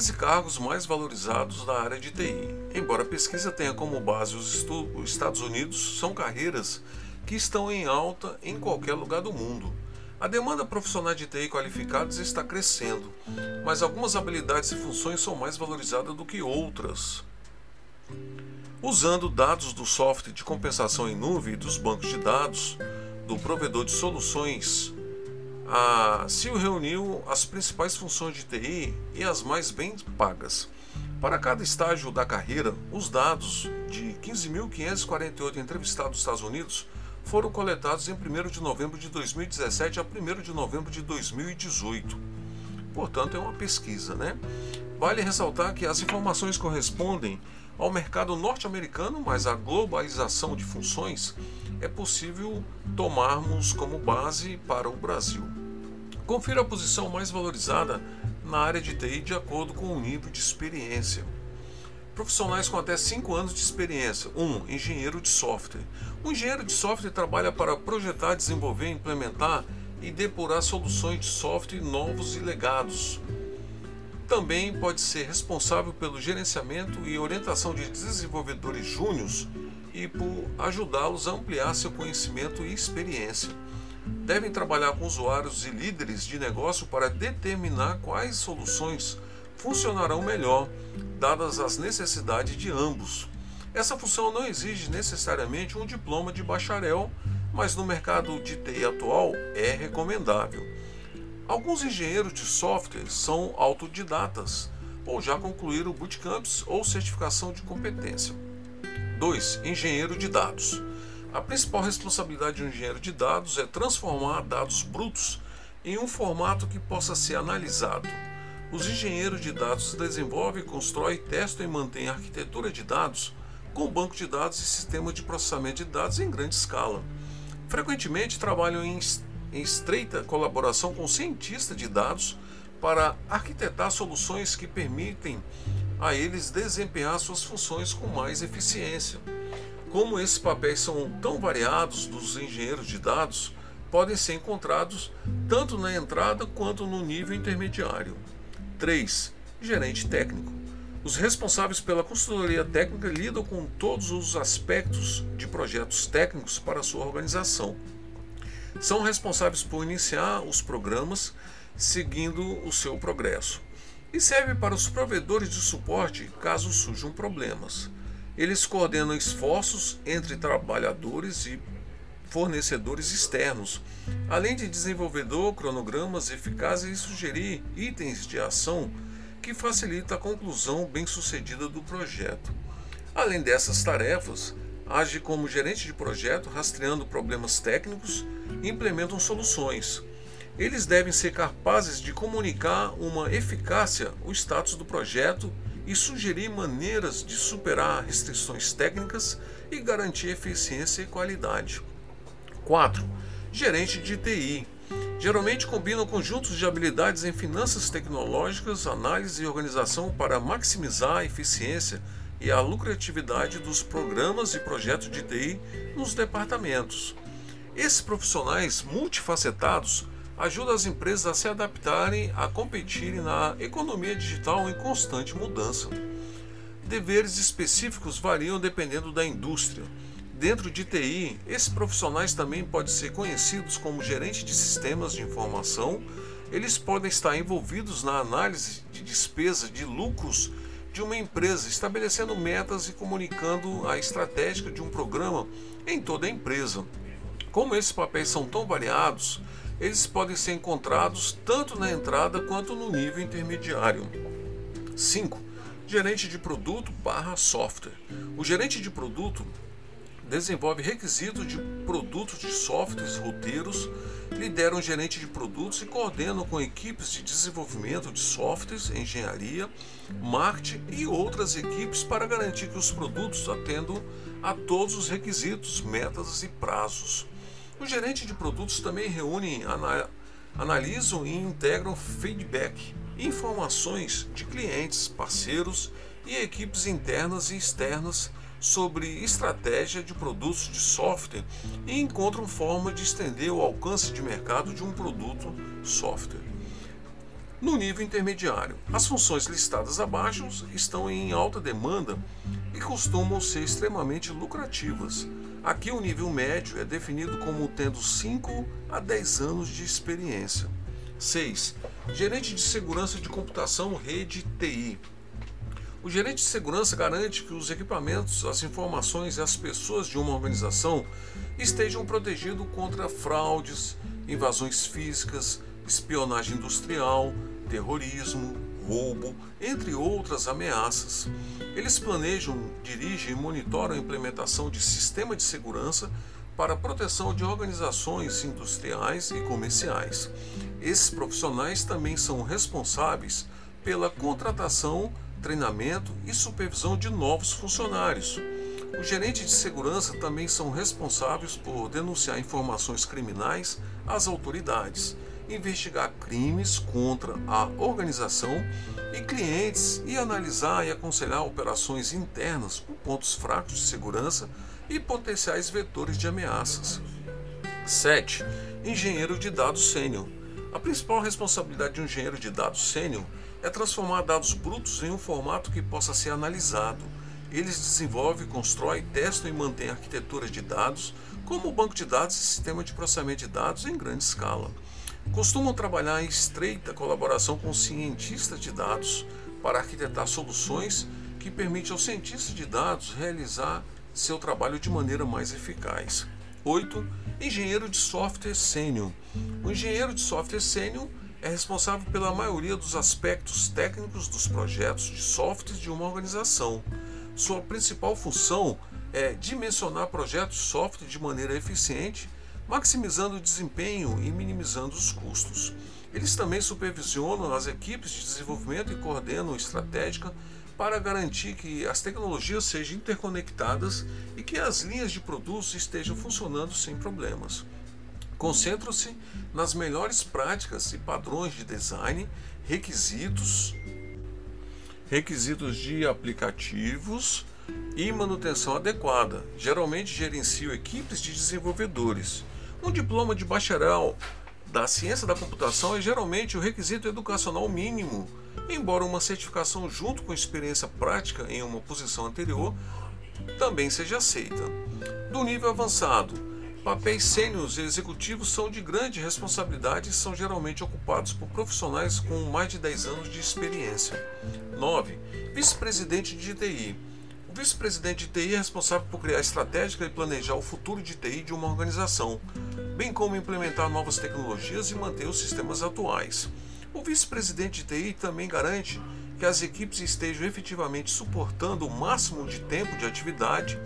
13 cargos mais valorizados da área de TI. Embora a pesquisa tenha como base os, os Estados Unidos, são carreiras que estão em alta em qualquer lugar do mundo. A demanda profissional de TI qualificados está crescendo, mas algumas habilidades e funções são mais valorizadas do que outras. Usando dados do software de compensação em nuvem e dos bancos de dados do provedor de soluções a CIO reuniu as principais funções de TI e as mais bem pagas. Para cada estágio da carreira, os dados de 15.548 entrevistados dos Estados Unidos foram coletados em 1 de novembro de 2017 a 1 de novembro de 2018. Portanto, é uma pesquisa, né? Vale ressaltar que as informações correspondem ao mercado norte-americano, mas a globalização de funções é possível tomarmos como base para o Brasil. Confira a posição mais valorizada na área de TI de acordo com o nível de experiência. Profissionais com até 5 anos de experiência. 1. Um, engenheiro de software. O engenheiro de software trabalha para projetar, desenvolver, implementar e depurar soluções de software novos e legados. Também pode ser responsável pelo gerenciamento e orientação de desenvolvedores júniores e por ajudá-los a ampliar seu conhecimento e experiência. Devem trabalhar com usuários e líderes de negócio para determinar quais soluções funcionarão melhor, dadas as necessidades de ambos. Essa função não exige necessariamente um diploma de bacharel, mas no mercado de TI atual é recomendável. Alguns engenheiros de software são autodidatas ou já concluíram bootcamps ou certificação de competência. 2. Engenheiro de dados. A principal responsabilidade de um engenheiro de dados é transformar dados brutos em um formato que possa ser analisado. Os engenheiros de dados desenvolvem, constroem, testam e mantêm a arquitetura de dados com banco de dados e sistemas de processamento de dados em grande escala. Frequentemente trabalham em estreita colaboração com cientistas de dados para arquitetar soluções que permitem a eles desempenhar suas funções com mais eficiência. Como esses papéis são tão variados dos engenheiros de dados, podem ser encontrados tanto na entrada quanto no nível intermediário. 3. Gerente técnico. Os responsáveis pela consultoria técnica lidam com todos os aspectos de projetos técnicos para sua organização. São responsáveis por iniciar os programas seguindo o seu progresso e serve para os provedores de suporte caso surjam problemas. Eles coordenam esforços entre trabalhadores e fornecedores externos, além de desenvolvedor cronogramas eficazes e sugerir itens de ação que facilita a conclusão bem-sucedida do projeto. Além dessas tarefas, age como gerente de projeto, rastreando problemas técnicos e implementam soluções. Eles devem ser capazes de comunicar uma eficácia o status do projeto e sugerir maneiras de superar restrições técnicas e garantir eficiência e qualidade. 4. Gerente de TI. Geralmente combinam conjuntos de habilidades em finanças tecnológicas, análise e organização para maximizar a eficiência e a lucratividade dos programas e projetos de TI nos departamentos. Esses profissionais multifacetados ajuda as empresas a se adaptarem a competirem na economia digital em constante mudança. Deveres específicos variam dependendo da indústria. Dentro de TI, esses profissionais também podem ser conhecidos como gerente de sistemas de informação. Eles podem estar envolvidos na análise de despesa de lucros de uma empresa, estabelecendo metas e comunicando a estratégia de um programa em toda a empresa. Como esses papéis são tão variados, eles podem ser encontrados tanto na entrada quanto no nível intermediário. 5. Gerente de produto barra software. O gerente de produto desenvolve requisitos de produtos de softwares, roteiros, lidera um gerente de produtos e coordena com equipes de desenvolvimento de softwares, engenharia, marketing e outras equipes para garantir que os produtos atendam a todos os requisitos, metas e prazos. O gerente de produtos também reúne, analisam e integram feedback, informações de clientes, parceiros e equipes internas e externas sobre estratégia de produtos de software e encontram forma de estender o alcance de mercado de um produto software. No nível intermediário, as funções listadas abaixo estão em alta demanda e costumam ser extremamente lucrativas. Aqui, o nível médio é definido como tendo 5 a 10 anos de experiência. 6. Gerente de segurança de computação, rede TI. O gerente de segurança garante que os equipamentos, as informações e as pessoas de uma organização estejam protegidos contra fraudes, invasões físicas, espionagem industrial, terrorismo, roubo, entre outras ameaças. Eles planejam, dirigem e monitoram a implementação de sistema de segurança para a proteção de organizações industriais e comerciais. Esses profissionais também são responsáveis pela contratação treinamento e supervisão de novos funcionários. Os gerentes de segurança também são responsáveis por denunciar informações criminais às autoridades, investigar crimes contra a organização e clientes e analisar e aconselhar operações internas com pontos fracos de segurança e potenciais vetores de ameaças. 7. Engenheiro de dados sênior. A principal responsabilidade de um engenheiro de dados sênior é transformar dados brutos em um formato que possa ser analisado. Eles desenvolvem, constroem, testam e mantêm arquiteturas de dados, como o banco de dados e sistema de processamento de dados em grande escala. Costumam trabalhar em estreita colaboração com cientistas de dados para arquitetar soluções que permitem aos cientistas de dados realizar seu trabalho de maneira mais eficaz. 8. Engenheiro de software sênior. O engenheiro de software sênior é responsável pela maioria dos aspectos técnicos dos projetos de software de uma organização. Sua principal função é dimensionar projetos de software de maneira eficiente, maximizando o desempenho e minimizando os custos. Eles também supervisionam as equipes de desenvolvimento e coordenam estratégica para garantir que as tecnologias sejam interconectadas e que as linhas de produtos estejam funcionando sem problemas. Concentram-se nas melhores práticas e padrões de design, requisitos, requisitos de aplicativos e manutenção adequada. Geralmente gerenciam equipes de desenvolvedores. Um diploma de bacharel da ciência da computação é geralmente o requisito educacional mínimo, embora uma certificação junto com experiência prática em uma posição anterior também seja aceita. Do nível avançado, Papéis sênios e executivos são de grande responsabilidade e são geralmente ocupados por profissionais com mais de 10 anos de experiência. 9. Vice-presidente de TI. O vice-presidente de TI é responsável por criar estratégia e planejar o futuro de TI de uma organização, bem como implementar novas tecnologias e manter os sistemas atuais. O vice-presidente de TI também garante que as equipes estejam efetivamente suportando o máximo de tempo de atividade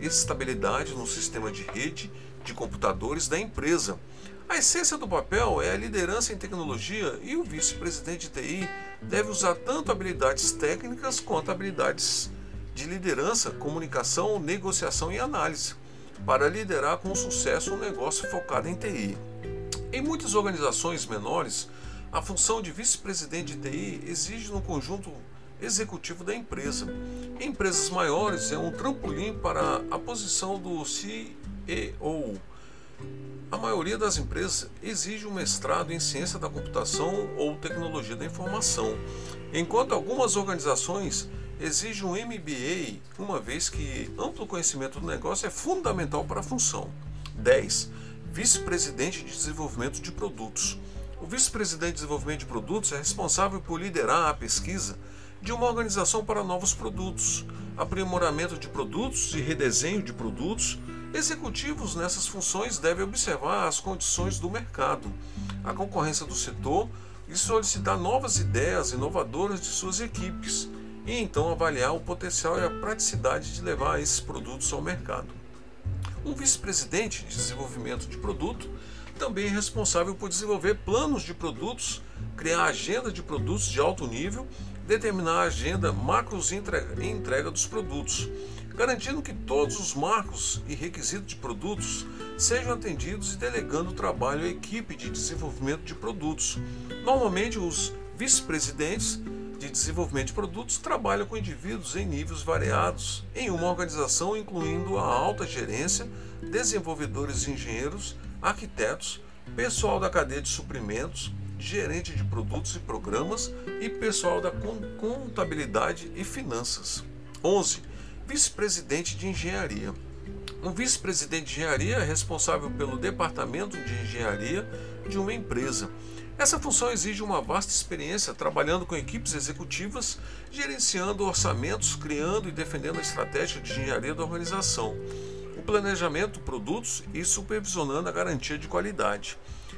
e estabilidade no sistema de rede de computadores da empresa. A essência do papel é a liderança em tecnologia e o vice-presidente de TI deve usar tanto habilidades técnicas quanto habilidades de liderança, comunicação, negociação e análise para liderar com sucesso um negócio focado em TI. Em muitas organizações menores, a função de vice-presidente de TI exige no conjunto executivo da empresa. Em empresas maiores, é um trampolim para a posição do CEO a maioria das empresas exige um mestrado em ciência da computação ou tecnologia da informação, enquanto algumas organizações exigem um MBA, uma vez que amplo conhecimento do negócio é fundamental para a função. 10. Vice-presidente de desenvolvimento de produtos. O vice-presidente de desenvolvimento de produtos é responsável por liderar a pesquisa de uma organização para novos produtos, aprimoramento de produtos e redesenho de produtos Executivos nessas funções devem observar as condições do mercado, a concorrência do setor, e solicitar novas ideias inovadoras de suas equipes e então avaliar o potencial e a praticidade de levar esses produtos ao mercado. Um vice-presidente de desenvolvimento de produto também é responsável por desenvolver planos de produtos, criar agenda de produtos de alto nível, determinar a agenda macros e entrega, entrega dos produtos, garantindo que todos os marcos e requisitos de produtos sejam atendidos e delegando o trabalho à equipe de desenvolvimento de produtos. Normalmente, os vice-presidentes de desenvolvimento de produtos trabalham com indivíduos em níveis variados em uma organização, incluindo a alta gerência, desenvolvedores e engenheiros, arquitetos, pessoal da cadeia de suprimentos, gerente de produtos e programas e pessoal da contabilidade e finanças. 11. Vice-presidente de engenharia. Um vice-presidente de engenharia é responsável pelo departamento de engenharia de uma empresa. Essa função exige uma vasta experiência trabalhando com equipes executivas, gerenciando orçamentos, criando e defendendo a estratégia de engenharia da organização, o planejamento, produtos e supervisionando a garantia de qualidade.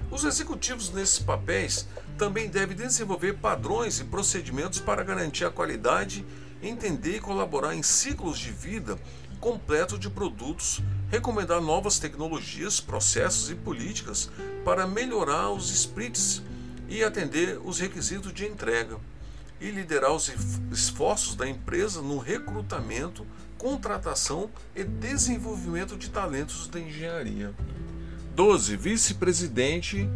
Os executivos nesses papéis também devem desenvolver padrões e procedimentos para garantir a qualidade, entender e colaborar em ciclos de vida completo de produtos, recomendar novas tecnologias, processos e políticas para melhorar os sprints e atender os requisitos de entrega, e liderar os esforços da empresa no recrutamento, contratação e desenvolvimento de talentos da engenharia. 12. Vice-presidente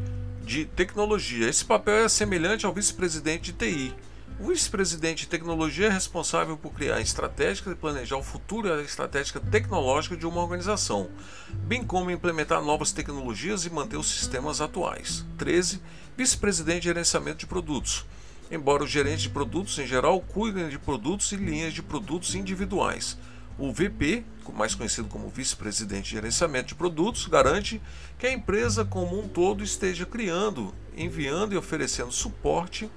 de tecnologia. Esse papel é semelhante ao vice-presidente de TI. O vice-presidente de tecnologia é responsável por criar a estratégia e planejar o futuro e a estratégia tecnológica de uma organização, bem como implementar novas tecnologias e manter os sistemas atuais. 13. Vice-presidente de gerenciamento de produtos. Embora os gerentes de produtos em geral cuidem de produtos e linhas de produtos individuais, o VP, mais conhecido como vice-presidente de gerenciamento de produtos, garante que a empresa como um todo esteja criando, enviando e oferecendo suporte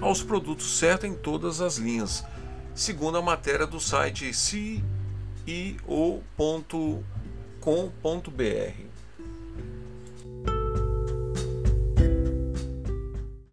aos produtos certos em todas as linhas, segundo a matéria do site ceo.com.br.